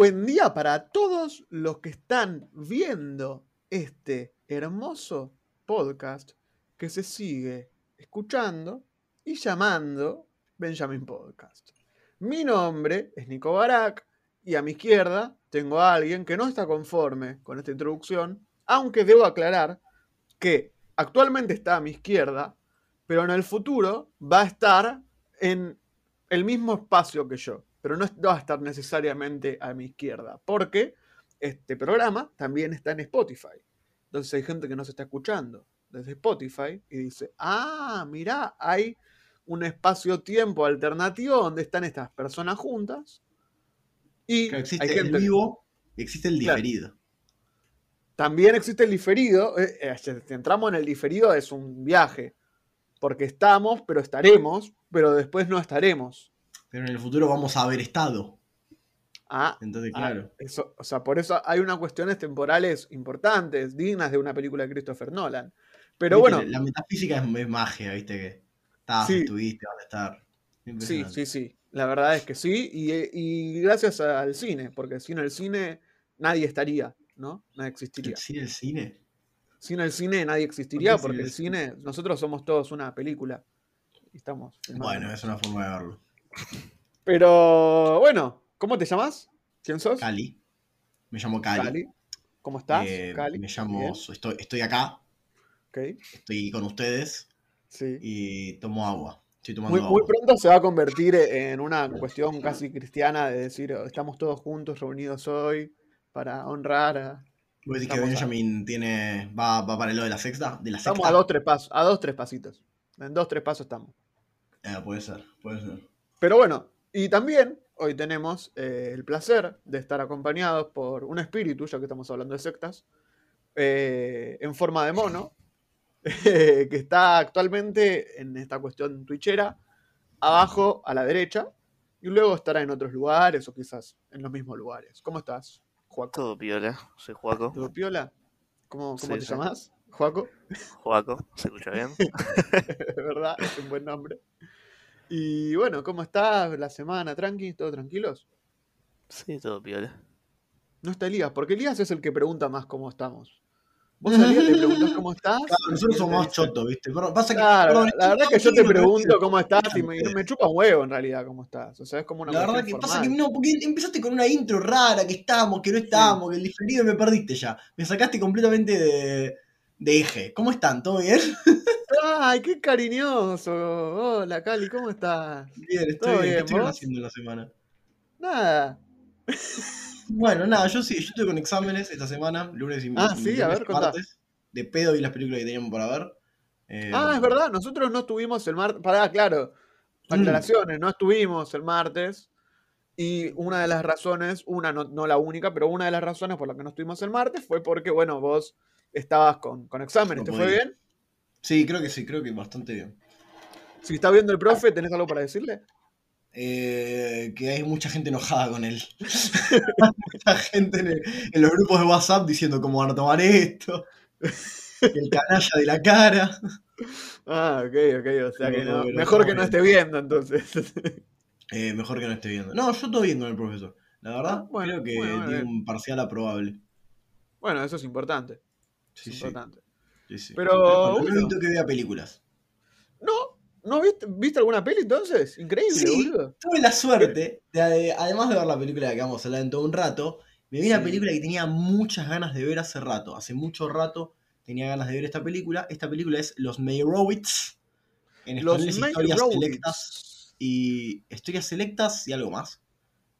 buen día para todos los que están viendo este hermoso podcast que se sigue escuchando y llamando Benjamin Podcast. Mi nombre es Nico Barak y a mi izquierda tengo a alguien que no está conforme con esta introducción, aunque debo aclarar que actualmente está a mi izquierda, pero en el futuro va a estar en el mismo espacio que yo, pero no va a estar necesariamente a mi izquierda, porque este programa también está en Spotify. Entonces hay gente que no se está escuchando desde Spotify y dice, ah, mira, hay un espacio-tiempo alternativo donde están estas personas juntas. Y existe el vivo existe el diferido. También existe el diferido. Eh, eh, si entramos en el diferido es un viaje. Porque estamos, pero estaremos, pero después no estaremos. Pero en el futuro vamos a haber estado. Ah, entonces, ah, claro. eso, o sea, por eso hay unas cuestiones temporales importantes, dignas de una película de Christopher Nolan. Pero bueno. La metafísica es, magia, viste que estás, estuviste, vas a estar. Sí, sí, sí. La verdad es que sí. Y, gracias al cine, porque sin el cine nadie estaría, ¿no? Nadie existiría. ¿Sin el cine? Sin el cine nadie existiría, porque el cine, nosotros somos todos una película. estamos. Bueno, es una forma de verlo. Pero bueno, ¿cómo te llamas? ¿Quién sos? Cali. Me llamo Cali. ¿Cómo estás? Eh, Cali? Me llamo. Estoy, estoy acá Estoy con ustedes y tomo agua. muy, muy, pronto se va a convertir en una cuestión casi cristiana de decir, estamos todos juntos, reunidos hoy, para honrar a... ¿Vos decís que Benjamin tiene, va, para lo de la sexta? De la estamos a dos, tres pasos, a dos, tres pasitos. En dos, tres pasos estamos. Eh, puede ser, puede ser. Pero bueno, y también hoy tenemos eh, el placer de estar acompañados por un espíritu, ya que estamos hablando de sectas, eh, en forma de mono, que está actualmente en esta cuestión twitchera, abajo a la derecha, y luego estará en otros lugares o quizás en los mismos lugares. ¿Cómo estás, Juaco? Todo piola, soy Juaco. ¿Todo piola? ¿Cómo, cómo te llamas? ¿Juaco? Juaco, ¿se escucha bien? ¿Verdad? Es un buen nombre. Y bueno, ¿cómo estás la semana? ¿Tranqui? ¿Todo tranquilos? Sí, todo piola. No está Elías, porque Elías es el que pregunta más cómo estamos. Vos salías, te preguntás cómo estás. Claro, nosotros somos más chotos, ¿viste? Pero pasa que, claro, la verdad es que yo te pregunto cómo estás y me, me, chupa huevo en realidad cómo estás. O sea, es como una La verdad que pasa que no, porque empezaste con una intro rara, que estamos, que no estamos, que el diferido me perdiste ya. Me sacaste completamente de, de eje. ¿Cómo están? ¿Todo bien? Ay, qué cariñoso. Hola, Cali, ¿cómo estás? Bien, estoy bien. ¿Qué estuvieron haciendo en la semana? Nada. Bueno, nada, yo sí, yo estoy con exámenes esta semana, lunes y Ah, sí, a ver, martes, De pedo y las películas que teníamos para ver. Eh, ah, es verdad, nosotros no estuvimos el martes. Pará, claro. Mm. Aclaraciones, no estuvimos el martes. Y una de las razones, una no, la única, pero una de las razones por la que no estuvimos el martes fue porque, bueno, vos estabas con, con exámenes. ¿Te fue bien? Sí, creo que sí, creo que bastante bien. Si está viendo el profe, ¿tenés algo para decirle? Eh, que hay mucha gente enojada con él. mucha gente en, los grupos de WhatsApp diciendo cómo van a tomar esto. el canalla de la cara. Ah, ok, ok. O sea que no, mejor que no esté viendo entonces. Eh, mejor que no esté viendo. No, yo estoy viendo con el profesor. La verdad, ah, creo que tiene un parcial aprobable. Bueno, eso es importante. Sí, es importante. Sí, sí. Pero. No que vea películas. No, ¿No viste, viste alguna peli entonces? Increíble, sí, Tuve la suerte, de, además de ver la película que vamos a hablar en todo un rato, me vi una película que tenía muchas ganas de ver hace rato. Hace mucho rato tenía ganas de ver esta película. Esta película es Los Meyerowitz. En español Los Historias Selectas. Y Historias Selectas y algo más.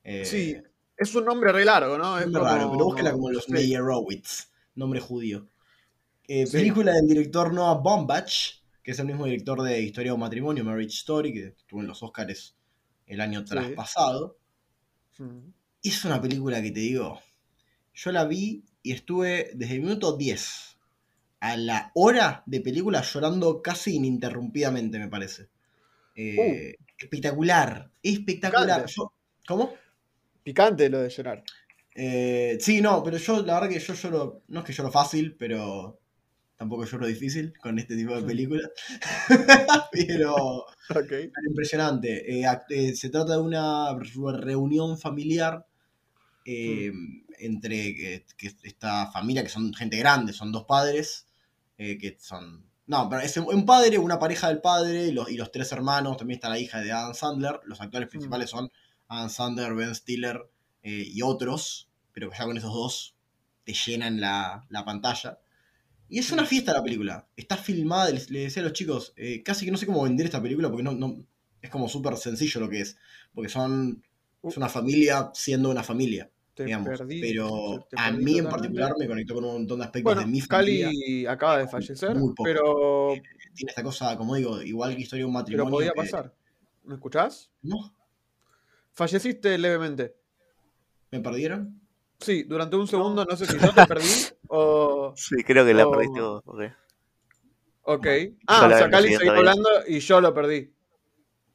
Eh, sí, es un nombre re largo, ¿no? Es raro, pero búsquela como Los Meyerowitz. Nombre judío. Eh, película del director Noah Baumbach que es el mismo director de Historia o Matrimonio, Marriage Story, que estuvo en los Oscars el año traspasado. Es una película que te digo, yo la vi y estuve desde el minuto 10 a la hora de película llorando casi ininterrumpidamente, me parece. Eh, uh. espectacular, espectacular. ¿Cómo? Picante lo de llorar. Eh, sí, no, pero yo la verdad que yo lloro, no es que lloro fácil, pero tampoco lloro difícil con este tipo de películas. pero impresionante. Eh, eh, se trata de una reunión familiar eh, entre que, que esta familia, que son gente grande, son dos padres, que son... No, pero es un padre, una pareja del padre y los, y los tres hermanos, también está la hija de Adam Sandler, los actores Mm. principales son Adam Sandler, Ben Stiller eh, y otros, pero ya con esos dos te llenan la, la pantalla. Y es una fiesta la película. Está filmada, les, les decía a los chicos, eh, casi que no sé cómo vender esta película porque no, no es como súper sencillo lo que es. Porque son es una familia siendo una familia, Te digamos. perdí, pero te- a mí en particular me conectó con un montón de aspectos Bueno, de mi familia. Cali acaba de fallecer, Muy poco. pero, Tiene esta cosa, como digo, igual que historia de un pero matrimonio. podía que- pasar. ¿Me escuchás? ¿No? Falleciste levemente. ¿Me perdieron? Sí, durante un segundo, no sé si yo te perdí o... Sí, creo que la perdiste vos. ok. Ok. Yo Ah, o sea, Cali seguía hablando y yo lo perdí.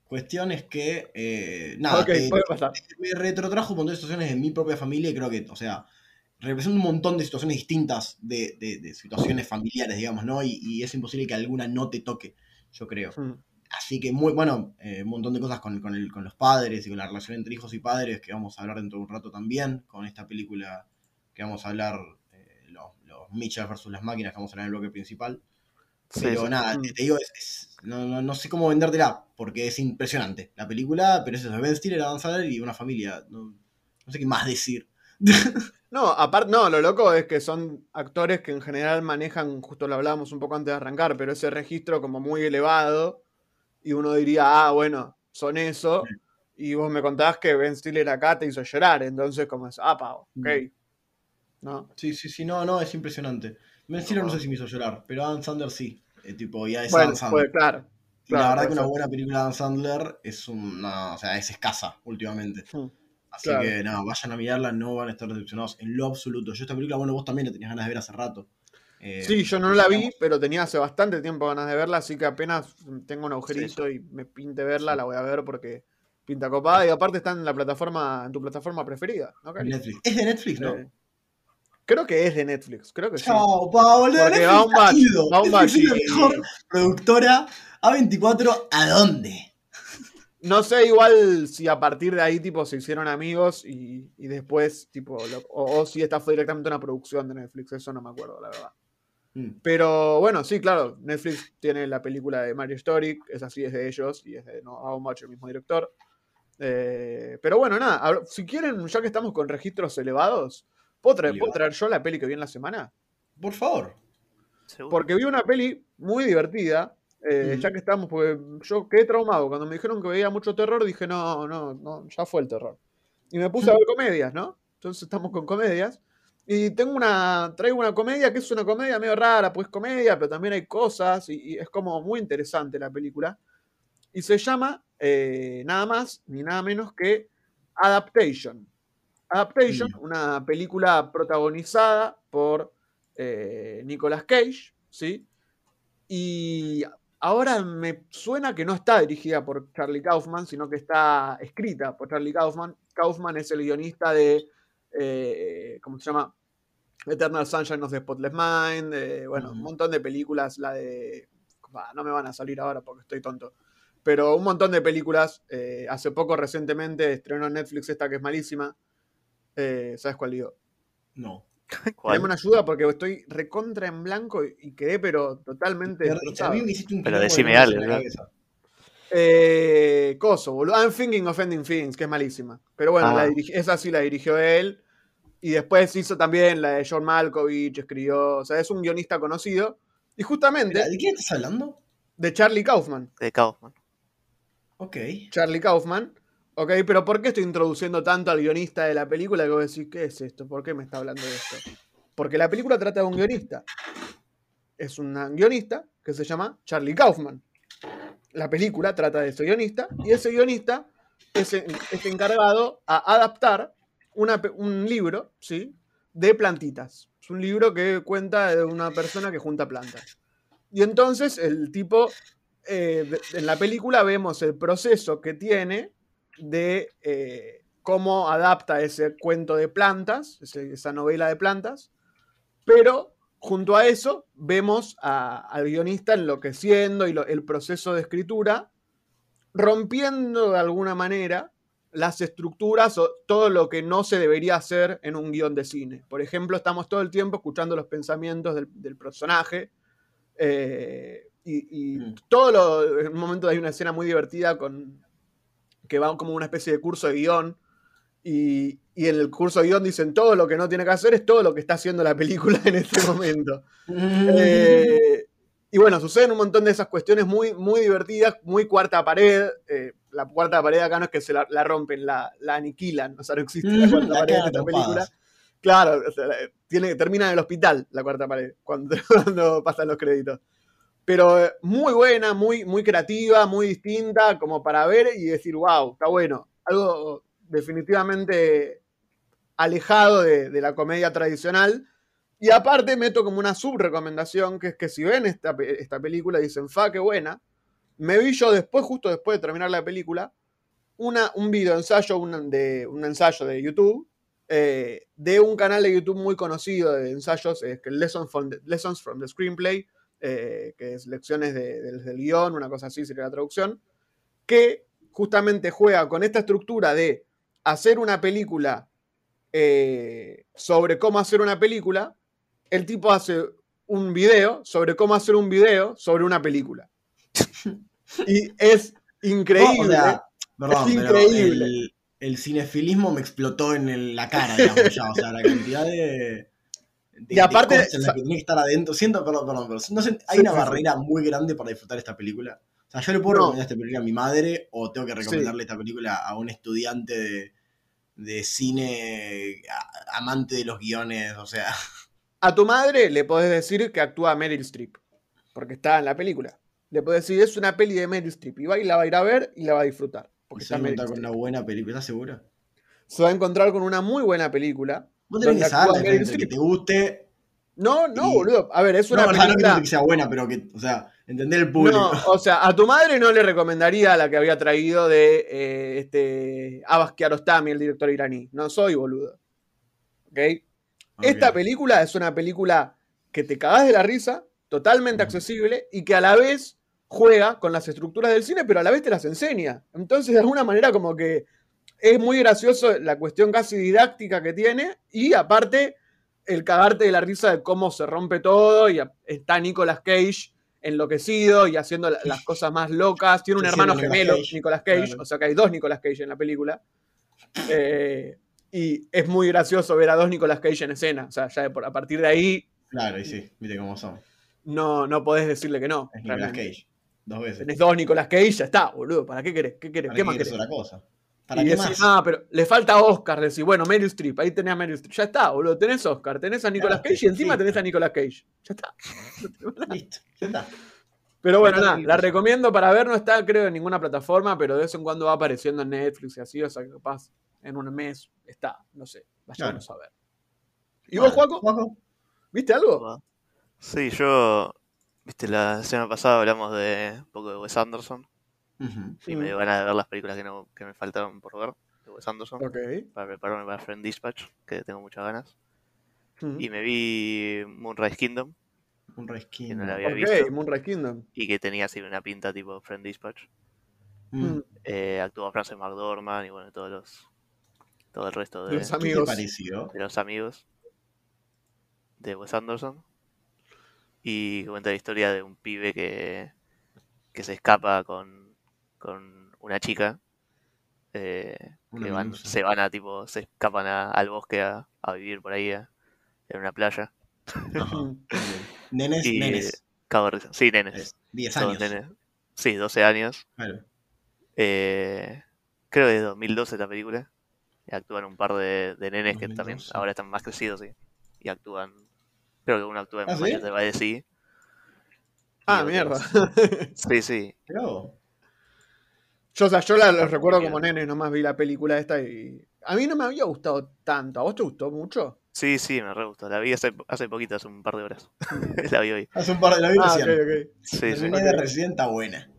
Cuestión es que, eh, nada, puede pasar. me retrotrajo un montón de situaciones de mi propia familia y creo que, o sea, representa un montón de situaciones distintas de, de- de situaciones familiares, digamos, ¿no? Y, y es imposible que alguna no te toque, yo creo. Mm. Así que muy, bueno, eh, un montón de cosas con, con el- con los padres y con la relación entre hijos y padres que vamos a hablar dentro de un rato también, con esta película que vamos a hablar, eh, los, los Mitchell versus las máquinas que vamos a hablar en el bloque principal. Sí, Pero sí. nada, te, te digo, es- es- no, no- no sé cómo vendértela, porque es impresionante la película, pero es eso, Ben Stiller, Adam Sandler y una familia. No, no sé qué más decir. No, aparte, no, lo loco es que son actores que en general manejan, justo lo hablábamos un poco antes de arrancar, pero ese registro como muy elevado. Y uno diría, ah, bueno, son eso. Y vos me contabas que Ben Stiller acá te hizo llorar, entonces como es, ah, pa, ok. Mm. ¿No? Sí, sí, sí, no, no, es impresionante. Ben Stiller no sé si me hizo llorar, pero Adam Sandler sí. Eh, tipo, ya es Bueno, Adam Sandler. pues claro. y la claro, verdad que una buena película de Adam Sandler es una, o sea, es escasa últimamente. Hmm. Así Claro. que nada, vayan a mirarla, no van a estar decepcionados en lo absoluto. Yo esta película, bueno, vos también la tenías ganas de ver hace rato. Eh, Sí, yo no la vi, pero tenía hace bastante tiempo ganas de verla, así que apenas tengo un agujerito Sí, y me pinte verla, la voy a ver porque pinta copada y aparte está en la plataforma, en tu plataforma preferida, ¿no? Netflix. Es de Netflix, ¿no? Eh, creo que es de Netflix, creo que sí. Chao, Paolo. Porque Netflix va un ha ido. Netflix es la y- mejor productora A24. ¿A dónde? No sé igual si a partir de ahí tipo se hicieron amigos y, y después tipo lo- o, o si esta fue directamente una producción de Netflix, eso no me acuerdo la verdad. Mm. Pero bueno, sí, claro, Netflix tiene la película de Mario Story, es así, es de ellos y es de No How Much, el mismo director. Eh, pero bueno, nada, a- si quieren, ya que estamos con registros elevados, ¿puedo traer, ¿puedo traer yo la peli que vi en la semana? Por favor. Porque vi una peli muy divertida, eh, Ujú. ya que estamos, porque yo quedé traumado. Cuando me dijeron que veía mucho terror, dije, no, no, no, ya fue el terror. Y me puse a ver comedias, ¿no? Entonces estamos con comedias. Y tengo una, traigo una comedia que es una comedia medio rara, pues comedia, pero también hay cosas, y, y es como muy interesante la película. Y se llama eh, nada más ni nada menos que Adaptation. Adaptation, Mm. una película protagonizada por eh, Nicolas Cage, ¿sí? Y ahora me suena que no está dirigida por Charlie Kaufman, sino que está escrita por Charlie Kaufman. Kaufman es el guionista de, eh, ¿cómo se llama? Eternal Sunshine of the Spotless Mind, eh, bueno, un montón de películas, la de... bah, no me van a salir ahora porque estoy tonto. Pero un montón de películas. eh, hace poco, recientemente, estrenó en Netflix esta que es malísima. Eh, ¿Sabes cuál digo? No. ¿Cuál? Dame una ayuda porque estoy recontra en blanco y, quedé pero totalmente A destrozado. mí me hiciste un Pero decime algo. Eh, coso, boludo. I'm thinking of ending things, que es malísima. Pero bueno, Ah. la esa sí la dirigió él. Y después hizo también la de John Malkovich, escribió. O sea, es un guionista conocido. Y justamente ¿De quién estás hablando? de Charlie Kaufman. De Kaufman. Ok. Charlie Kaufman. Ok, pero ¿por qué estoy introduciendo tanto al guionista de la película que voy a decir, ¿qué es esto? ¿Por qué me está hablando de esto? Porque la película trata de un guionista. Es un guionista que se llama Charlie Kaufman. La película trata de ese guionista y ese guionista es, es encargado a adaptar un libro, ¿sí? De plantitas. Es un libro que cuenta de una persona que junta plantas. Y entonces el tipo, eh, en la película vemos el proceso que tiene de eh, cómo adapta ese cuento de plantas, esa novela de plantas, pero junto a eso vemos al guionista enloqueciendo y el proceso de escritura, rompiendo de alguna manera las estructuras o todo lo que no se debería hacer en un guion de cine. Por ejemplo, estamos todo el tiempo escuchando los pensamientos del, del personaje. eh, y, y Mm. todo lo. En un momento hay una escena muy divertida con. que va como una especie de curso de guion. Y, y en el curso de guion dicen todo lo que no tiene que hacer es todo lo que está haciendo la película en este momento. Eh, y bueno, suceden un montón de esas cuestiones muy, muy divertidas, muy cuarta pared. eh, la cuarta pared acá no es que se la, la rompen, la, la aniquilan. O sea, no existe la cuarta La pared en esta película. Claro, o sea, tiene, termina en el hospital la cuarta pared cuando, cuando pasan los créditos. Pero eh, muy buena, muy, muy creativa, muy distinta, como para ver y decir, wow, está bueno. Algo definitivamente alejado de, de la comedia tradicional. Y aparte meto como una subrecomendación, que es que si ven esta, esta película y dicen, fa, qué buena, me vi yo después, justo después de terminar la película, una, un video ensayo, de, un ensayo de YouTube, eh, de un canal de YouTube muy conocido de ensayos, que Lessons from the, Lessons from the Screenplay, eh, que es lecciones de- del- del guion, una cosa así sería la traducción, que justamente juega con esta estructura de hacer una película eh, sobre cómo hacer una película, el tipo hace un video sobre cómo hacer un video sobre una película. Y es increíble. No, o sea, perdón, Es increíble. el, el cinefilismo me explotó en el- la cara, digamos, ya. O sea, la cantidad de. de- Y aparte, de cosas en las que tiene que estar adentro. Siento, perdón, perdón, pero no sé, hay Sí, una sí, sí. barrera muy grande para disfrutar esta película. O sea, yo le puedo No. recomendar esta película a mi madre o tengo que recomendarle esta película a un estudiante de, de cine a- amante de los guiones, o sea. A tu madre le podés decir que actúa Meryl Streep, porque está en la película. Le podés decir, es una peli de Meryl Streep, y va y la va a ir a ver y la va a disfrutar. Y Porque se está va a con una buena película, ¿estás segura? Se va a encontrar con una muy buena película. Vos tenés que saber que te guste. No, no, Y- boludo. A ver, es una no, sea, no película. quiero que sea buena, pero que, o sea, entender el público. No, o sea, a tu madre no le recomendaría la que había traído de eh, este Abbas Kiarostami, el director iraní. No soy boludo. ¿Ok? Esta película es una película que te cagás de la risa, totalmente Ujú. accesible y que a la vez juega con las estructuras del cine, pero a la vez te las enseña. Entonces, de alguna manera, como que es muy gracioso la cuestión casi didáctica que tiene y aparte el cagarte de la risa de cómo se rompe todo y está Nicolas Cage enloquecido y haciendo la- las cosas más locas. Tiene un hermano gemelo, Cage, Nicolas Cage, claro. o sea que hay dos Nicolas Cage en la película. Eh, y es muy gracioso ver a dos Nicolas Cage en escena. O sea, ya a partir de ahí Claro, y sí, viste cómo son. no, no podés decirle que no. Es Nicolas. Cage. Dos veces. Tenés dos Nicolas Cage, ya está, boludo. ¿Para qué querés? ¿Qué querés? ¿Para ¿Qué más quieres querés? otra cosa? ¿Para y qué decís, más? ah, pero le falta Oscar. Decís, bueno, Meryl Streep, ahí tenés a Meryl Streep. Ya está, boludo. Tenés Oscar, tenés a Nicolas Claro, Cage y encima sí. tenés a Nicolas Cage. Ya está. Listo, ya está. Pero bueno, nada, la recomiendo para ver. No está, creo, en ninguna plataforma, pero de vez en cuando va apareciendo en Netflix y así. O sea, que capaz en un mes está. No sé, vayamos a ver. ¿Y vos, Juaco? ¿Viste algo? Sí, yo. Viste, la semana pasada hablamos de un poco de Wes Anderson. Y me dio ganas de ver las películas que, no, que me faltaron por ver de Wes Anderson. Para prepararme para Friend Dispatch, que tengo muchas ganas. Mm. Y me vi Moonrise Kingdom, Un reskin. que no la había Ok, visto. Moonrise Kingdom. Y que tenía así una pinta tipo Friend Dispatch. Mm. Eh, actuó Frances McDormand y bueno, todos los. Todo el resto de, Los ¿Qué te amigos. de los amigos de Wes Anderson. Y cuenta la historia de un pibe que, que se escapa con, con una chica. eh, Una que van, se van a tipo, se escapan a- al bosque a, a vivir por ahí a- en una playa. Ajá. Nenes, Y nenes. risa. Sí, nenes. Es 10 todos años. nenes. Sí, 12 años. Claro. Eh, creo que es 2012 esta película. Y actúan un par de, de nenes que también 2012. ahora están más crecidos, sí. Y actúan. Creo que uno actúa en ¿Ah, sí? Maños de sí. Y Ah, mierda. Sí, sí. Pero, Yo, o sea, yo la, los recuerdo como nene, nomás vi la película esta y. A mí no me había gustado tanto. ¿A vos te gustó mucho? Sí, sí, me re gustó. La vi hace, hace poquito, hace un par de horas. la vi hoy. hace un par de la vi Ah, ok, recién. ok. Sí, sí. De recién, está buena.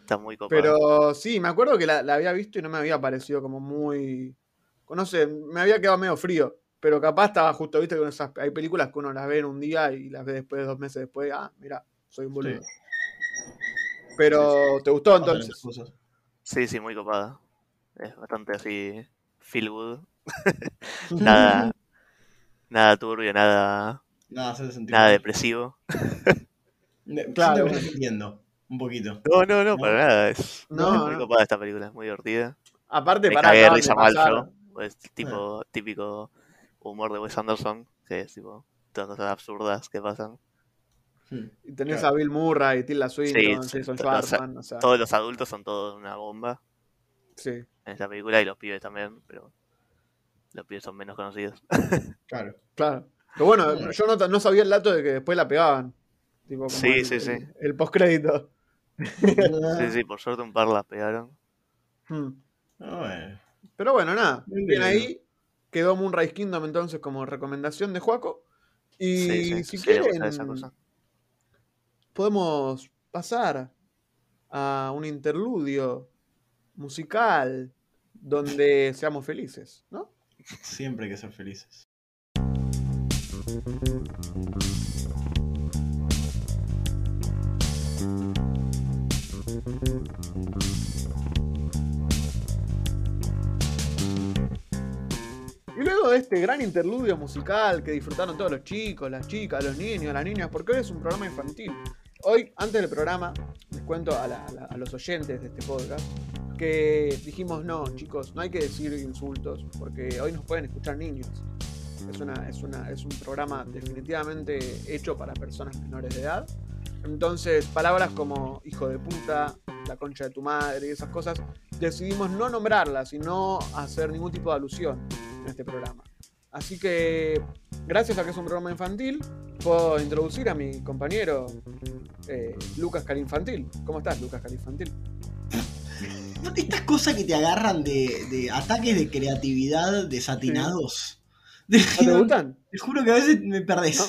Está muy copada. Pero sí, me acuerdo que la, la había visto y no me había parecido como muy. No sé, me había quedado medio frío. Pero capaz estaba justo, viste, con esas. Hay películas que uno las ve en un día y las ve después, dos meses después. Ah, mira, soy un boludo. Sí. Pero, ¿te gustó entonces? Sí, sí, muy copada. Es bastante así, feel good. nada, nada turbio, nada, Nada, se sentir nada depresivo. Claro. que sintiendo un poquito. No, no, no, para nada. Es, No, es muy no. copada esta película, es muy divertida. Aparte, Me para cagué de risa mal yo. Pues tipo, típico humor de Wes Anderson, que es tipo todas cosas absurdas que pasan. Hmm. Y tenés Claro. a Bill Murray, Tilda Swinton, Sí, sí, Jason to- o sea, Schwartzman, o sea, Todos los adultos son todos una bomba sí. en esta película y los pibes también, pero los pibes son menos conocidos. Claro. Claro. Pero bueno, yo no, no sabía el dato de que después la pegaban. Tipo, como Sí, el, sí, sí. El, el postcrédito. Sí, sí, por suerte un par las pegaron. Hmm. Ah, bueno. Pero bueno, nada. Bien. ahí. Quedó Moonrise Kingdom entonces como recomendación de Juaco. Y Sí, sí, si sí, quieren, esa cosa. podemos pasar a un interludio musical donde seamos felices, ¿no? Siempre hay que ser felices. Este gran interludio musical que disfrutaron todos los chicos, las chicas, los niños, las niñas, porque hoy es un programa infantil. Hoy, antes del programa, les cuento a la- a los oyentes de este podcast que dijimos, no, chicos, no hay que decir insultos, porque hoy nos pueden escuchar niños. Es, una, es, una, es un programa definitivamente hecho para personas menores de edad. Entonces, palabras como hijo de puta, la concha de tu madre y esas cosas, decidimos no nombrarlas y no hacer ningún tipo de alusión en este programa. Así que, gracias a que es un programa infantil, puedo introducir a mi compañero eh, Lucas Carinfantil. ¿Cómo estás, Lucas Carinfantil? ¿No te- Estas cosas que te agarran de, de ataques de creatividad desatinados. ¿No te gustan? Te juro que a veces me perdés. No.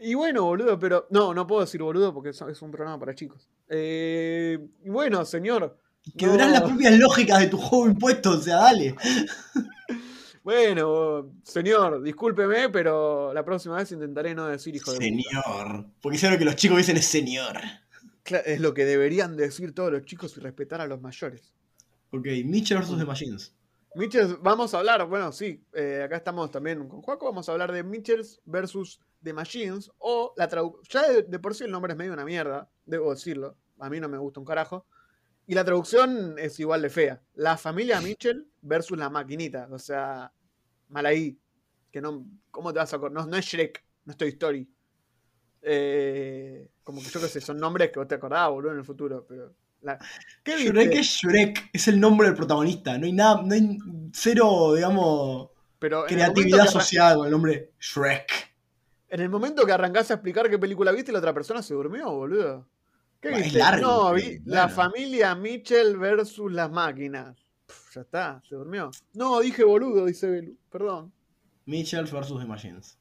Y bueno, boludo, pero. No, no puedo decir boludo porque es, es un programa para chicos. Eh, y bueno, señor. Quebrás no. las propias lógicas de tu juego impuesto, o sea, dale. Bueno, señor, discúlpeme, pero la próxima vez intentaré no decir hijo de puta. Señor. Porque sé lo que los chicos dicen es señor. Es lo que deberían decir todos los chicos y respetar a los mayores. Ok, Mitchell vs. The Machines. Mitchells, vamos a hablar, bueno, sí, eh, acá estamos también con Juaco, vamos a hablar de Mitchells versus The Machines, o la traducción, ya de, de por sí el nombre es medio una mierda, debo decirlo, a mí no me gusta un carajo, y la traducción es igual de fea, la familia Mitchell versus la maquinita, o sea, mal ahí, que no, ¿cómo te vas a acordar? No, no es Shrek, no es Toy Story. Eh, como que yo qué sé, son nombres que vos te acordabas, boludo, en el futuro, pero... la- ¿Qué? Shrek es Shrek, es el nombre del protagonista. No hay nada, no hay cero, digamos, Pero creatividad asociada con el nombre Shrek. En el momento que arrancás a explicar qué película viste, la otra persona se durmió, boludo. ¿Qué viste? largo, no, pero vi la familia Mitchell versus las máquinas. Pff, ya está, se durmió. No, dije boludo, dice Belu. Perdón. Mitchell vs. The Machines.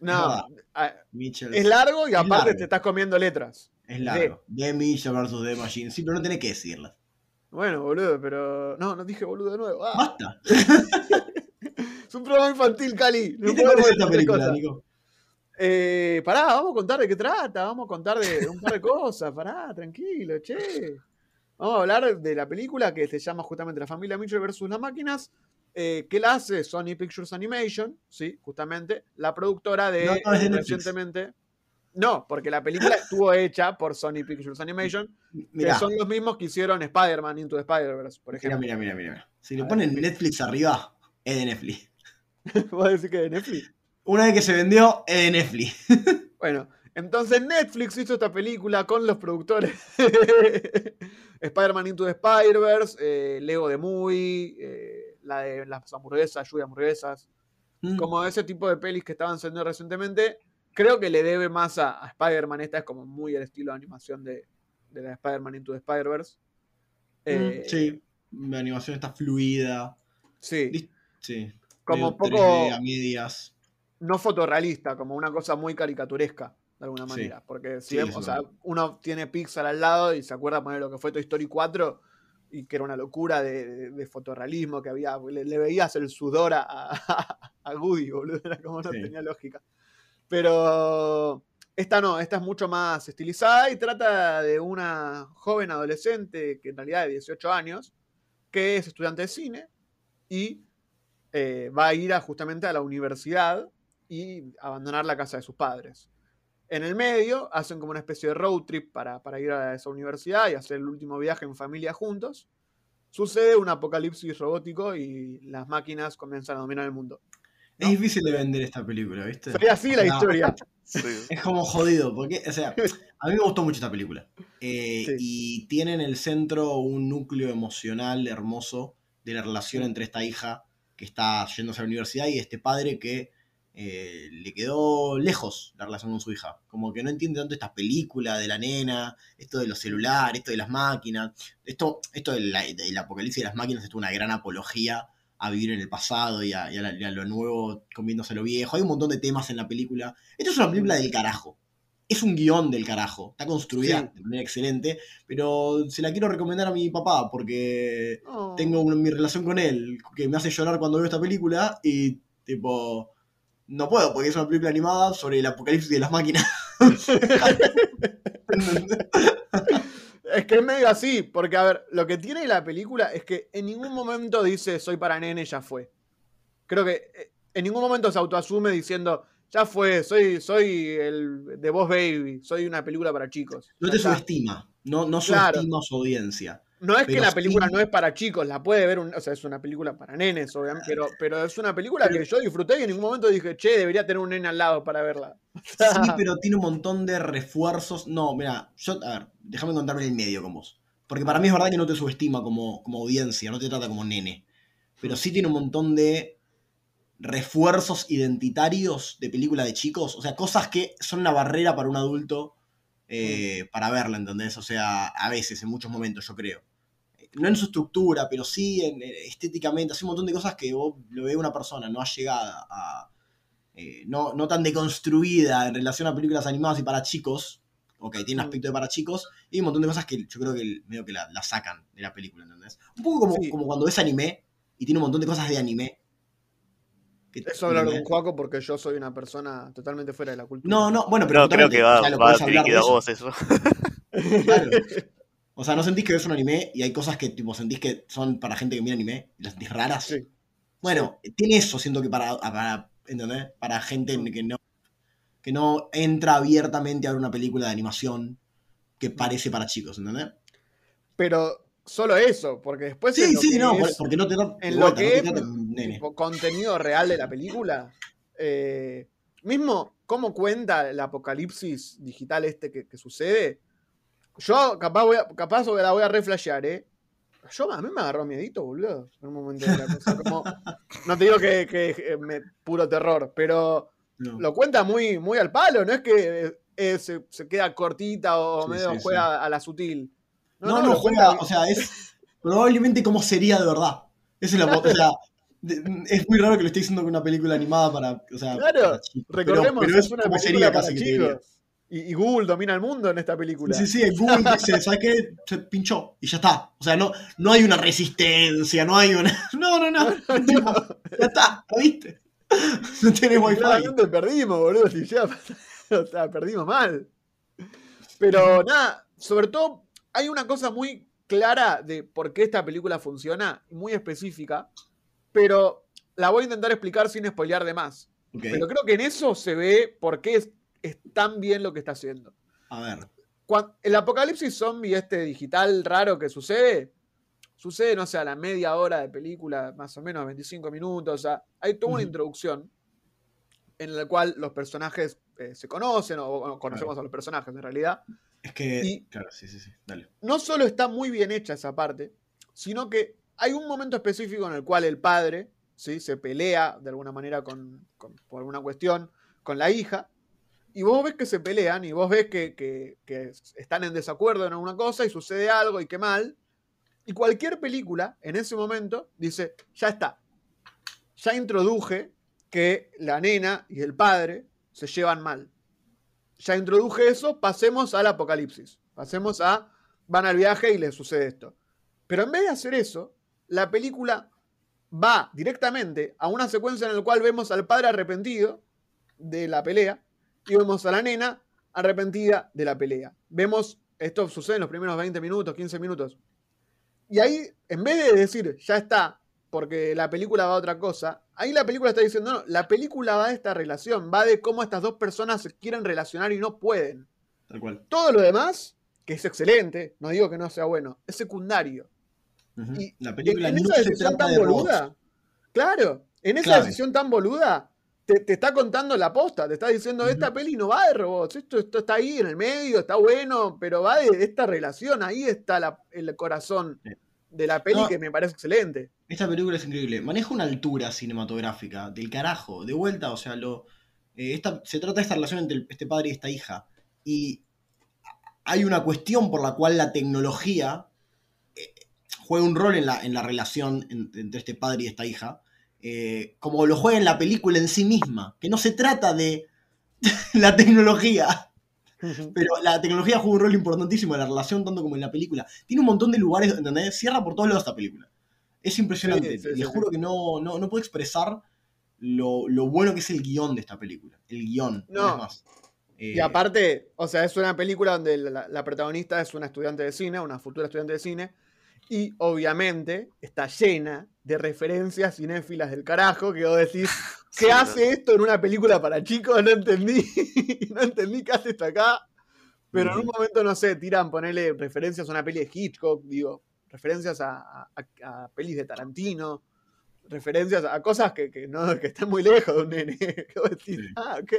No, Mitchell es largo y Es aparte largo. te estás comiendo letras. es largo. De Mitchell vs. The Machines. Sí, pero no tenés que decirlas. Bueno, boludo, pero. No, no dije boludo de nuevo. Ah, Basta. es un programa infantil, Cali. No ¿Qué te parece esta película. Nico? Eh, pará, vamos a contar de qué trata, vamos a contar de un par de cosas, pará, tranquilo, che. Vamos a hablar de la película que se llama justamente La familia Mitchell versus las máquinas, eh, que la hace Sony Pictures Animation, sí, justamente, la productora de, No, no, recientemente. No, porque la película estuvo hecha por Sony Pictures Animation, Mirá, que son los mismos que hicieron Spider-Man Into the Spider-Verse, por mira, ejemplo. mira, mira, mira. Si le ponen mira. Netflix arriba, es de Netflix. ¿Vos decís que de Netflix? Una vez que se vendió, es de Netflix. Bueno, entonces Netflix hizo esta película con los productores Spider-Man Into the Spider-Verse, eh, Lego de Movie, eh, la de las hamburguesas, lluvia de hamburguesas, Mm. como ese tipo de pelis que estaban saliendo recientemente. Creo que le debe más a, a Spider-Man, esta es como muy el estilo de animación de, de la de Spider-Man Into the Spider-Verse. Eh, Mm, sí, la animación está fluida. sí, Sí. Como poco 3D a medias. no fotorrealista, como una cosa muy caricaturesca, de alguna Sí. manera. Porque si Sí, vemos, o sea, uno tiene Pixar al lado y se acuerda poner lo que fue Toy Story 4 y que era una locura de, de- de fotorrealismo que había. Le, le veías el sudor a, a, a Woody, boludo. Era como no tenía lógica. Pero esta no, esta es mucho más estilizada y trata de una joven adolescente que en realidad de 18 años que es estudiante de cine y eh, va a ir a, justamente a la universidad y abandonar la casa de sus padres. En el medio hacen como una especie de road trip para, para ir a esa universidad y hacer el último viaje en familia juntos. Sucede un apocalipsis robótico y las máquinas comienzan a dominar el mundo. Es difícil de vender esta película, ¿viste? Sería así la historia. Es como jodido, porque, o sea, a mí me gustó mucho esta película. Eh, y tiene en el centro un núcleo emocional hermoso de la relación entre esta hija que está yéndose a la universidad y este padre que eh, le quedó lejos la relación con su hija. Como que no entiende tanto esta película de la nena, esto de los celulares, esto de las máquinas. Esto, esto del, apocalipsis de las máquinas es una gran apología a vivir en el pasado y a, lo nuevo comiéndose lo viejo. Hay un montón de temas en la película. Esto es una película del carajo. Es un guion del carajo. Está construida de manera excelente. Pero se la quiero recomendar a mi papá porque oh. tengo mi relación con él que me hace llorar cuando veo esta película y tipo no puedo, porque es una película animada sobre el apocalipsis de las máquinas. es que es medio así, porque a ver, lo que tiene la película es que en ningún momento dice soy para nene, ya fue. Creo que eh, en ningún momento se autoasume diciendo ya fue, soy, soy el de Boss Baby, soy una película para chicos. No te subestima, no, no subestima a su audiencia. No es que la película no es para chicos, la puede ver, o sea, es una película para nenes, obviamente, pero, pero es una película que yo disfruté y en ningún momento dije, che, debería tener un nene al lado para verla. Sí, pero tiene un montón de refuerzos. No, mira, yo, a ver, déjame contarme el medio con vos. Porque para mí es verdad que no te subestima como, como audiencia, no te trata como nene. Pero sí tiene un montón de refuerzos identitarios de película de chicos. O sea, cosas que son una barrera para un adulto eh, para verla, ¿entendés? O sea, a veces, en muchos momentos, yo creo no en su estructura, pero sí en, estéticamente, hace un montón de cosas que vos lo ve una persona no ha llegado a, eh, no, no, tan deconstruida en relación a películas animadas y para chicos, ok, tiene mm. aspecto de para chicos, y un montón de cosas que yo creo que medio que la, sacan de la película, ¿entendés? Un poco como, como cuando ves anime y tiene un montón de cosas de anime. Eso hablar de un juego porque yo soy una persona totalmente fuera de la cultura. No, no, bueno, pero creo que va, va a vos eso. Claro. O sea, ¿no sentís que ves un anime y hay cosas que tipo sentís que son para gente que mira anime y las sentís raras? Sí. Bueno, tiene eso, siento que para, para ¿entendés? Para gente que no, que no entra abiertamente a ver una película de animación que parece para chicos, ¿entendés? Pero solo eso, porque después. Sí, sí, no, porque no te da. En lo que es contenido real de la película, eh, mismo cómo cuenta el apocalipsis digital este que sucede, yo capaz, voy a, capaz la voy a reflashear, ¿eh? Yo, a mí me agarró miedito, boludo. En un momento de la cosa. no te digo que, que, me, puro terror, pero lo cuenta muy, muy al palo. No es que eh, se, se, queda cortita o medio juega a la sutil. No, no, juega, o sea, es probablemente como sería de verdad. Esa es la, o sea, es muy raro que lo esté diciendo con una película animada para. O sea, claro, recordemos, pero, es, una película sería para chicos. Y, Google domina el mundo en esta película. Sí, sí, Google dice, ¿sabes qué? Se pinchó y ya está. O sea, no, no hay una resistencia, no hay una. No, no, no. ya está, ¿lo viste? No tiene wifi. Perdimos, boludo. Si ya, o sea, perdimos mal. Pero nada, sobre todo hay una cosa muy clara de por qué esta película funciona, muy específica, pero la voy a intentar explicar sin spoilear de más. Pero creo que en eso se ve por qué es tan bien lo que está haciendo. A ver. el apocalipsis zombie este digital raro que sucede, sucede, no sé, a la media hora de película, más o menos 25 minutos. O sea, hay toda una introducción en la cual los personajes eh, se conocen o, conocemos a los personajes en realidad. Es que, claro, sí, sí, sí, dale. No solo está muy bien hecha esa parte, sino que hay un momento específico en el cual el padre ¿sí? se pelea de alguna manera con, por alguna cuestión con la hija y vos ves que se pelean y vos ves que, están en desacuerdo en alguna cosa y sucede algo y qué mal. Y cualquier película en ese momento dice, ya está. Ya introduje que la nena y el padre se llevan mal. Ya introduje eso, pasemos al apocalipsis. Pasemos a, van al viaje y les sucede esto. Pero en vez de hacer eso, la película va directamente a una secuencia en la cual vemos al padre arrepentido de la pelea y vemos a la nena arrepentida de la pelea. Vemos, esto sucede en los primeros 20 minutos, 15 minutos. Y ahí, en vez de decir, ya está, porque la película va a otra cosa, ahí la película está diciendo, no, la película va de esta relación, va de cómo estas dos personas se quieren relacionar y no pueden. Tal cual. Todo lo demás, que es excelente, no digo que no sea bueno, es secundario. Y la película en no esa decisión tan de boluda, claro, en esa Clave. decisión tan boluda, te, te está contando la posta, te está diciendo, esta peli no va de robots, esto, esto está ahí en el medio, está bueno, pero va de esta relación, ahí está la- el corazón. De la peli No. que me parece excelente. Esta película es increíble. Maneja una altura cinematográfica del carajo. De vuelta, o sea, lo, eh, esta, se trata de esta relación entre el- este padre y esta hija. Y hay una cuestión por la cual la tecnología eh, juega un rol en la, en la relación en- entre este padre y esta hija. eh, como lo juega en la película en sí misma. Que no se trata de la tecnología. Pero la tecnología juega un rol importantísimo en la relación, tanto como en la película. Tiene un montón de lugares, ¿entendés? Cierra por todos lados esta película. Es impresionante. Sí, sí, Les juro que no, no, no puedo expresar lo, lo bueno que es el guion de esta película. El guion, no, es más. Eh, Y aparte, o sea, es una película donde la, la protagonista es una estudiante de cine, una futura estudiante de cine, y obviamente está llena de referencias cinéfilas del carajo que vos decís, ¿qué Sí, no. hace esto en una película para chicos? No entendí, no entendí qué hace esto acá. Pero en un momento, no sé, tiran, ponerle referencias a una peli de Hitchcock, digo, referencias a, a- a- a pelis de Tarantino, referencias a cosas que, que no, que están muy lejos de un nene. Que vos decís, Sí. ah, ok.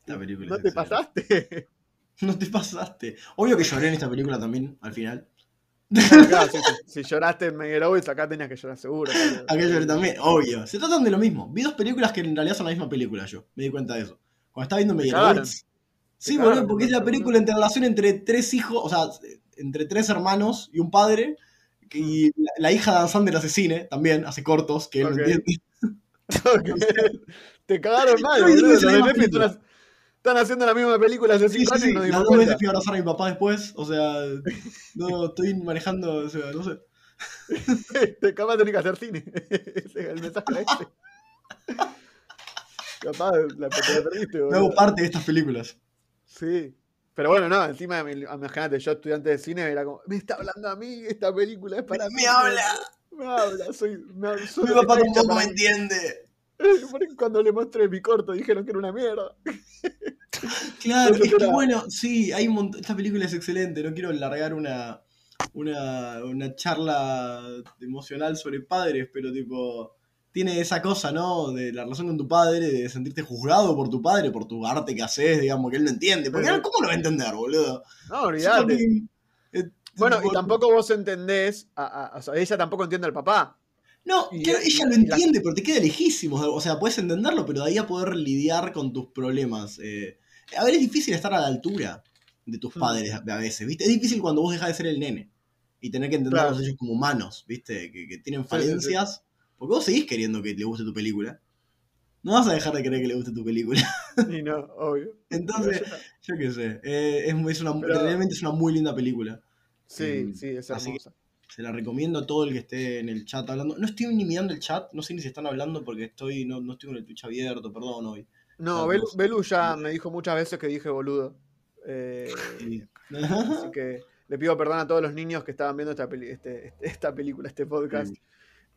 esta película ¿No te excelente. pasaste? No te pasaste. Obvio que lloré en esta película también, al final. Claro. Si lloraste en Meyerowitz, acá tenías que llorar seguro. Acá lloré también, obvio. Se tratan de lo mismo. Vi dos películas que en realidad son la misma película yo. Me di cuenta de eso. Cuando estaba viendo cagaron. Meyerowitz. Sí, boludo, porque es la película entre relación entre tres hijos, o sea, entre tres hermanos y un padre. que- Y la, la hija de Dan Sandler hace cine también, hace cortos, que él no entiende. Ok. Te cagaron mal, boludo. Están, haciendo la misma película hace Sí, cinco sí, años y sí. no Las dos veces fui a abrazar a mi papá después, o sea, no estoy manejando, o sea, no sé. Te capaz tenés que hacer cine. Ese es el mensaje a este. Capaz la, te la perdiste, No boludo. hago parte de estas películas. Sí. Pero bueno, no, encima, me- imagínate, yo estudiante de cine era como, me está hablando a mí, esta película es para mí. Me habla. Me habla, soy. Me, soy Mi papá tampoco me entiende. Cuando le mostré mi corto dijeron que era una mierda. Claro, es que bueno, sí, hay un montón. Esta película es excelente. No quiero largar una, una, una charla emocional sobre padres, pero tipo. Tiene esa cosa, ¿no? De la relación con tu padre, de sentirte juzgado por tu padre, por tu arte que haces, digamos, que él no entiende. Porque ¿cómo lo va a entender, boludo? No, olvidate. Eh, Bueno, y tampoco vos entendés, a- ella tampoco entiende al papá. No, y- claro, ella lo la- entiende, pero te queda lejísimo. O sea, puedes entenderlo, pero de ahí a poder lidiar con tus problemas. eh, a ver, es difícil estar a la altura de tus Hmm. padres a veces, ¿viste? Es difícil cuando vos dejás de ser el nene y tener que entenderlos Claro. ellos como humanos, ¿viste? Que, que tienen sí, sí. falencias. Porque vos seguís queriendo que le guste tu película. No vas a dejar de querer que le guste tu película. Y no, obvio. Entonces, yo qué sé. eh, es, es una, Pero- realmente es una muy linda película. Sí, Mm, sí, es hermosa. Se la recomiendo a todo el que esté en el chat hablando. No estoy ni mirando el chat, no sé ni si están hablando porque estoy no, no estoy con el Twitch abierto, perdón hoy. No, no, Belu, sé. Belu ya me dijo muchas veces que dije boludo. Eh, Sí. así que le pido perdón a todos los niños que estaban viendo esta, peli- este- este- esta película, este podcast.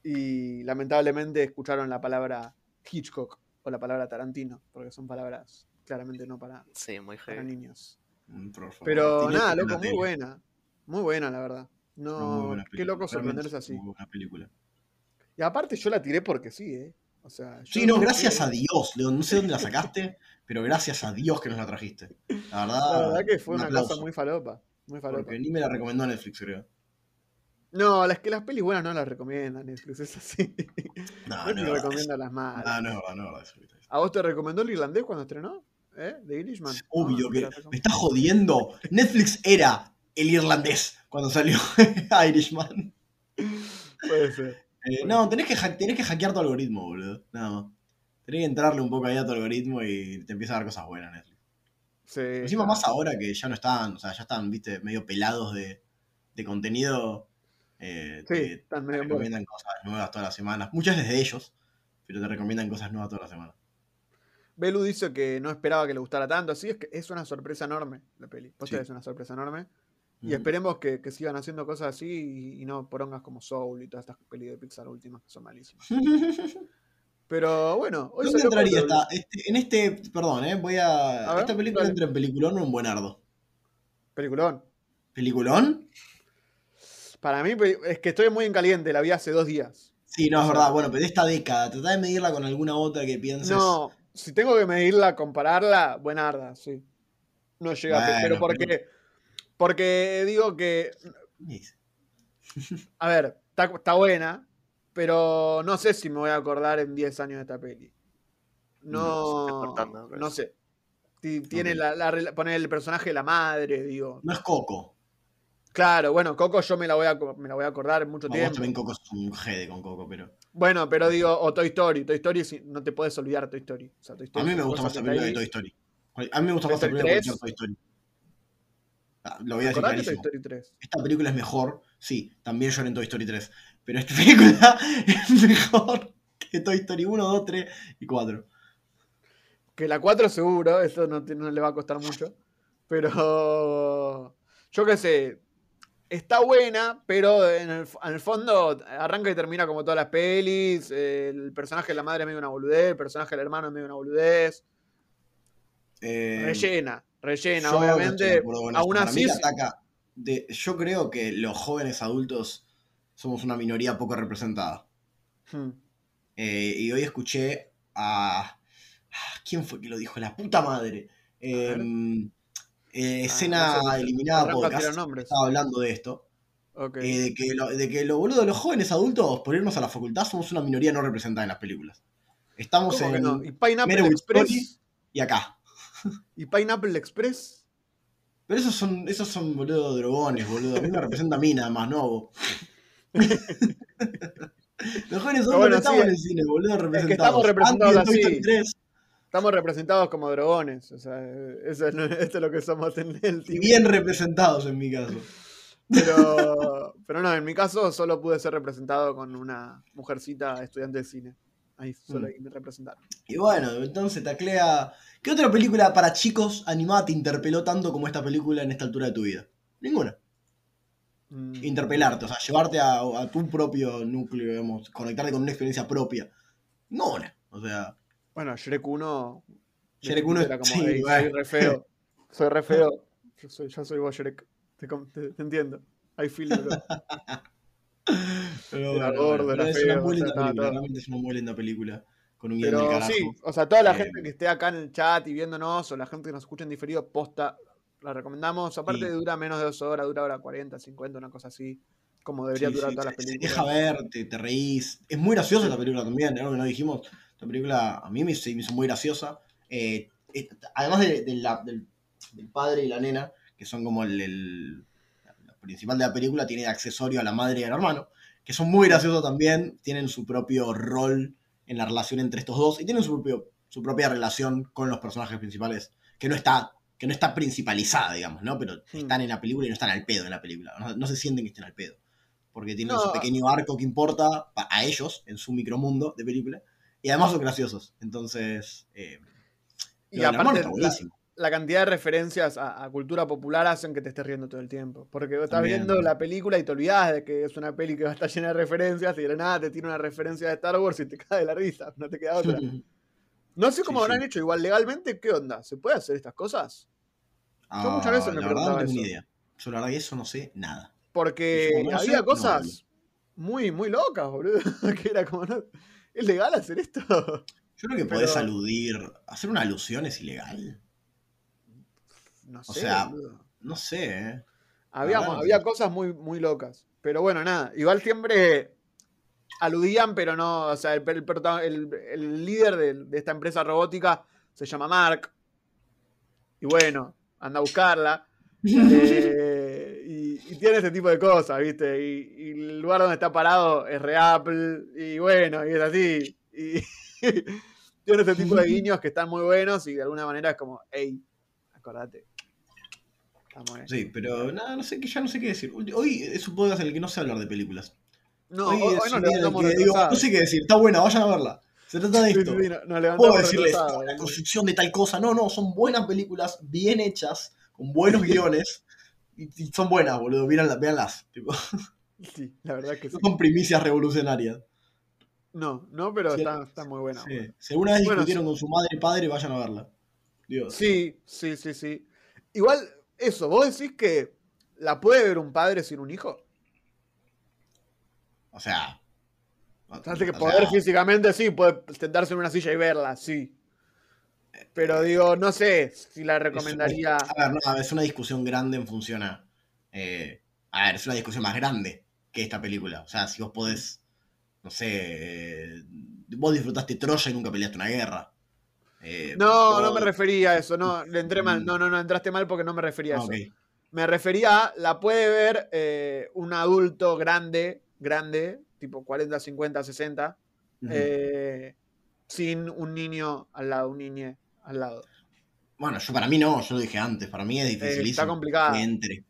Y lamentablemente escucharon la palabra Hitchcock o la palabra Tarantino, porque son palabras claramente no para, Sí, muy para niños. Mm, Pero nada, loco, muy buena. Muy buena, la verdad. No, qué loco sorprenderse así. Buena película. Y aparte yo la tiré porque sí, ¿eh? O sea, Sí, no, gracias que- a Dios. Leon, No sé dónde la sacaste, pero gracias a Dios que nos la trajiste. La verdad, La verdad que fue un una aplauso, cosa muy falopa. Muy falopa. Porque ni me la recomendó Netflix, creo. No, las que las pelis buenas no las recomiendan Netflix, es así. No, no, Netflix verdad, recomienda las malas. No, no es verdad, no es verdad. eso, eso. ¿A vos te recomendó el irlandés cuando estrenó? ¿Eh? ¿De Irishman? Obvio No, que me está jodiendo. Netflix era el irlandés cuando salió Irishman. Puede ser. Eh, no, tenés que, tenés que hackear tu algoritmo, boludo. Nada más. Tenés que entrarle un poco ahí a tu algoritmo y te empieza a dar cosas buenas Netflix. Sí, Encima claro. más ahora que ya no están, o sea, ya están, viste, medio pelados de, de contenido. eh, Sí, te, están te medio recomiendan cosas nuevas todas las semanas. Muchas desde ellos, pero te recomiendan cosas nuevas todas las semanas. Belu dice que no esperaba que le gustara tanto, así es que es una sorpresa enorme la peli. ¿Vos Sí. tenés una sorpresa enorme? Y esperemos que, sigan haciendo cosas así y, no porongas como Soul y todas estas pelis de Pixar últimas que son malísimas. Pero bueno, hoy ¿Dónde entraría esta? Este, en este, perdón, eh, voy a. esta película entra en peliculón o en buenardo. Peliculón. ¿Peliculón? Para mí es que estoy muy en caliente, la vi hace dos días. Sí, no, es verdad. Bueno, pero de esta década, trata de medirla con alguna otra que pienses. No, si tengo que medirla, compararla, buenarda, sí. No llega, pero porque. Porque digo que. A ver, está, buena, pero no sé si me voy a acordar en 10 años de esta peli. No. No, sé. Tiene la, poner el personaje de la madre, digo. No es Coco. Claro, bueno, Coco yo me la voy a, me la voy a acordar en mucho tiempo. también Coco es un jede con Coco, pero. Bueno, pero digo, o Toy Story. Toy Story, no te puedes olvidar Toy Story. a mí me gusta más la película de Toy Story. A mí me gusta más la película de Toy Story. Ah, lo voy a decir Toy Story 3? Esta película es mejor, sí, también lloré en Toy Story 3, pero esta película es mejor que Toy Story 1, 2, 3 y 4. Que la 4 seguro, eso no, no le va a costar mucho, pero yo qué sé, está buena, pero en el, fondo arranca y termina como todas las pelis. El personaje de la madre es medio una boludez, el personaje del hermano es medio una boludez. Eh, rellena, rellena, obviamente. aún así. yo creo que los jóvenes adultos somos una minoría poco representada. Hmm. Eh, y hoy escuché a. ¿Quién fue que lo dijo? La puta madre. Em, eh, ah, escena eliminada podcast. Estaba hablando de esto. Eh, de, que lo, de que lo boludo de los jóvenes adultos, por irnos a la facultad, somos una minoría no representada en las películas. Estamos en. ¿Y Pineapple Express? Y acá. ¿Y Pineapple Express? Pero esos son, esos son, boludo, drogones, boludo. A mí me representa a mí nada más, no Los jóvenes son bueno, estamos en el cine, boludo, representados. Es que estamos representados así. Estamos representados como drogones. O sea, eso es, esto es lo que somos en el Y bien representados en mi caso. Pero, pero no, en mi caso solo pude ser representado con una mujercita estudiante de cine. Ahí solo mm. me representaron. Y bueno, entonces taclea. ¿Qué otra película para chicos animada te interpeló tanto como esta película en esta altura de tu vida? Ninguna. Mm. Interpelarte, o sea, llevarte a, tu propio núcleo, digamos, conectarte con una experiencia propia. No una. O sea. Bueno, Shrek 1. Shrek 1 era como, sí, soy re feo. Soy re feo. Yo soy, yo soy vos, Shrek. Te, entiendo. I feel it. Pero muy linda película, realmente es una muy linda película. Con un guion Pero, carajo. Sí, o sea, toda la eh, gente que esté acá en el chat y viéndonos, o la gente que nos escucha en diferido, posta, la recomendamos. Aparte, dura menos de dos horas, dura hora 40, 50, una cosa así. Como debería durar todas las películas. deja ver, te, reís. Es muy graciosa la película también, algo que no dijimos. La película a mí me, hizo, muy graciosa. Eh, además de, del, padre y la nena, que son como el, principal de la película, tiene accesorio a la madre y al hermano, que son muy graciosos también, tienen su propio rol en la relación entre estos dos y tienen su, propio, su propia relación con los personajes principales, que no está que no está principalizada, digamos, ¿no? Pero están en la película y no están al pedo en la película. No, se sienten que estén al pedo. Porque tienen su pequeño arco que importa a ellos en su micromundo de película. Y además son graciosos. Entonces. Eh, y aparte, la, cantidad de referencias a, cultura popular hacen que te estés riendo todo el tiempo. Porque estás viendo la película y te olvidas de que es una peli que va a estar llena de referencias y de nada te tiene una referencia de Star Wars y te cae de la risa. No te queda otra. No sé cómo habrán hecho igual legalmente. ¿Qué onda? ¿Se puede hacer estas cosas? Yo muchas veces ah, me preguntaba no tengo Ni idea. Yo la verdad que eso no sé nada. Porque había cosas muy, muy locas, boludo. que era como, no, ¿es legal hacer esto? Yo creo que podés aludir. Hacer una alusión es ilegal. No sé. O sea, no sé, ¿eh? Había, había cosas muy, muy locas. Pero bueno, nada. Igual siempre aludían, pero no. O sea, el, el, líder de, esta empresa robótica se llama Mark. Y bueno, anda a buscarla. Eh, y, tiene ese tipo de cosas, ¿viste? Y, el lugar donde está parado es Reapple. Y bueno, y es así. Y tiene ese tipo de guiños que están muy buenos y de alguna manera es como, hey, acordate. Sí, pero nada, no sé, ya no sé qué decir. Hoy es un podcast en el que no sé hablar de películas. No, hoy, no, no sé qué decir, está buena, vayan a verla. Se trata de esto. no, Puedo decirles la construcción de tal cosa. No, no, son buenas películas, bien hechas, con buenos guiones. Y, son buenas, boludo. Véanlas. Sí, la verdad que sí. son primicias revolucionarias. No, no, pero está, muy buena. Sí. Si alguna vez discutieron con su madre y padre, vayan a verla. Dios. Sí, sí, sí, sí. Igual, eso, vos decís que la puede ver un padre sin un hijo. O sea. que poder físicamente sí, puede sentarse en una silla y verla, sí. Pero digo, no sé si la recomendaría. Es, a ver, no, es una discusión grande en función a. Eh, a ver, es una discusión más grande que esta película. O sea, si vos podés. No sé. Eh, vos disfrutaste Troya y nunca peleaste una guerra. Eh, no, no me refería a eso. No, le entré mal. No, no, no, entraste mal porque no me refería a ah, eso. Me refería a. La puede ver un adulto grande, grande, tipo 40, 50, 60. sin un niño al lado, un niñe al lado. Bueno, yo para mí no, yo lo dije antes, para mí es difícil. está complicado. Que entre.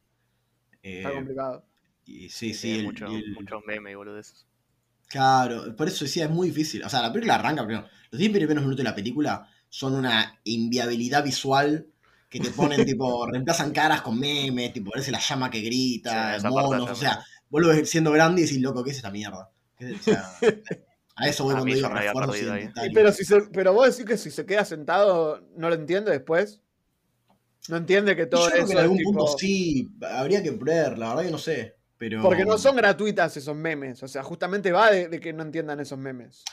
está eh, complicado. Y, sí, sí. muchos memes y boludo Claro, por eso decía, es muy difícil. O sea, la película arranca primero. Los 10 primeros minutos de la película son una inviabilidad visual que te ponen, tipo, reemplazan caras con memes, tipo, parece la llama que grita, monos, o sea, vuelves siendo grande y decís, loco, ¿qué es esta mierda? O sea, A eso voy cuando digo refuerzo pero, si pero vos decís que si se queda sentado, ¿no lo entiende después? ¿No entiende que todo eso en algún punto sí, habría que ver, la verdad que no sé. Pero... Porque no son gratuitas esos memes. O sea, justamente va de, que no entiendan esos memes.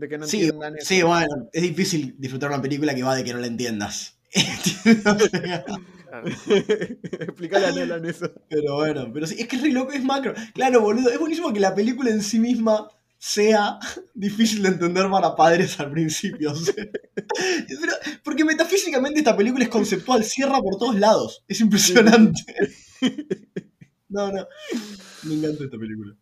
De que no sí, entiendan eso. Sí, bueno, es difícil disfrutar una película que va de que no la entiendas. Explícale a Nela en eso. Pero bueno, pero sí, es que es re loco, es macro. Claro, boludo, es buenísimo que la película en sí misma sea difícil de entender para padres al principio. porque metafísicamente esta película es conceptual, cierra por todos lados. Es impresionante. No, no. Me encanta esta película.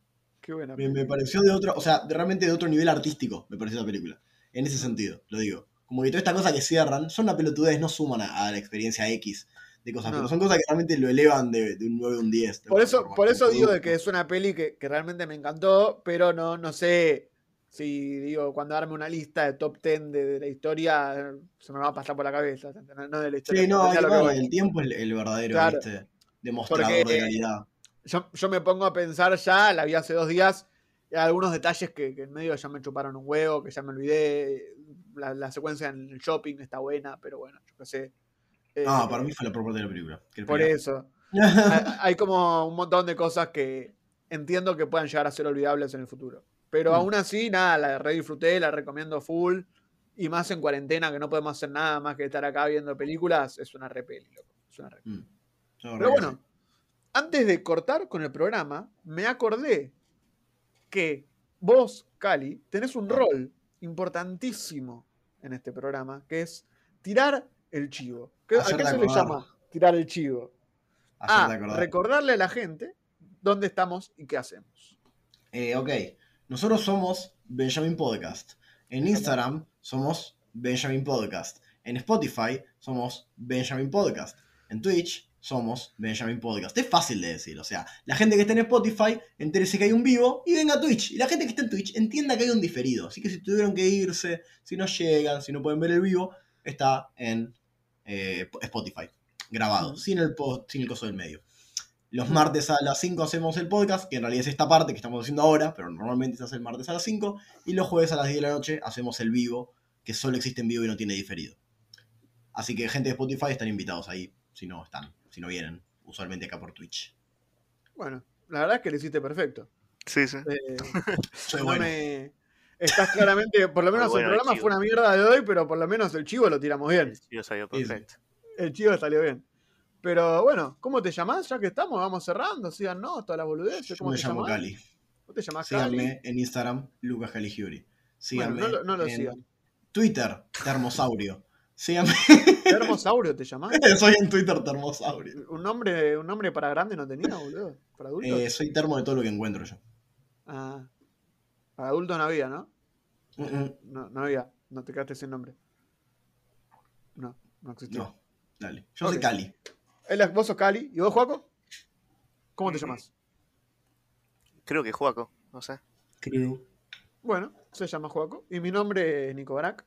Qué buena. Me, pareció de otro, o sea, realmente de otro nivel artístico, me pareció esta película. En ese sentido, lo digo. Como que todas estas cosas que cierran son una pelotudez, no suman a la experiencia X cosas, pero son cosas que realmente lo elevan de, un 9 a un 10. Por eso, por eso digo de que es una peli que, realmente me encantó, pero no, no sé si digo, cuando darme una lista de top 10 de, la historia, se me va a pasar por la cabeza, no de la historia. Sí, no, el tiempo es el, verdadero demostrador de calidad. Yo, yo, me pongo a pensar ya, la vi hace dos días, algunos detalles que, en medio ya me chuparon un huevo, que ya me olvidé. La, la secuencia en el shopping está buena, pero bueno, yo qué sé ah, para mí fue la propia de la película. Por eso. hay como un montón de cosas que entiendo que puedan llegar a ser olvidables en el futuro. Pero mm. aún así, nada, la re disfruté, la recomiendo full. Y más en cuarentena, que no podemos hacer nada más que estar acá viendo películas, es una re peli, loco. Es una re mm. Pero bueno, antes de cortar con el programa, me acordé que vos, Cali, tenés un rol importantísimo en este programa, que es tirar el chivo. ¿A qué se le llama tirar el chivo? A recordarle a la gente dónde estamos y qué hacemos. Eh, ok, nosotros somos Benjamin Podcast. En Instagram somos Benjamin Podcast. En Spotify somos Benjamin Podcast. En Twitch somos Benjamin Podcast. Es fácil de decir, o sea, la gente que está en Spotify entérese que hay un vivo y venga a Twitch. Y la gente que está en Twitch entienda que hay un diferido. Así que si tuvieron que irse, si no llegan, si no pueden ver el vivo, está en eh, Spotify, grabado, sin, el post, sin el coso del medio. Los martes a las 5 hacemos el podcast, que en realidad es esta parte que estamos haciendo ahora, pero normalmente se hace el martes a las 5. Y los jueves a las 10 de la noche hacemos el vivo, que solo existe en vivo y no tiene diferido. Así que gente de Spotify están invitados ahí, si no están, si no vienen, usualmente acá por Twitch. Bueno, la verdad es que lo hiciste perfecto. Sí, sí. Eh, Soy bueno. Estás claramente, por lo menos el programa fue una mierda de hoy, pero por lo menos el chivo lo tiramos bien. El chivo salió perfecto. El chivo salió bien. Pero bueno, ¿cómo te llamás? Ya que estamos, vamos cerrando, síganos, todas las boludeces. ¿Cómo Yo me llamo Cali. ¿Cómo te llamás Síganme en Instagram, Lucas Caligiuri. Síganme no, no, lo sigan. Twitter, Termosaurio. Síganme. ¿Termosaurio te llamás? soy en Twitter Termosaurio. ¿Un nombre, un nombre para grande no tenía, boludo? ¿Para adultos? Eh, soy termo de todo lo que encuentro yo. Ah. Para adultos no había, ¿no? No, no había. No te quedaste sin nombre. No, no existía. No, dale. Yo soy Cali. vos sos Cali. ¿Y vos, Juaco? ¿Cómo te llamas? Creo que Juaco, no sé. Creo. Bueno, se llama Juaco. Y mi nombre es Nico Barak.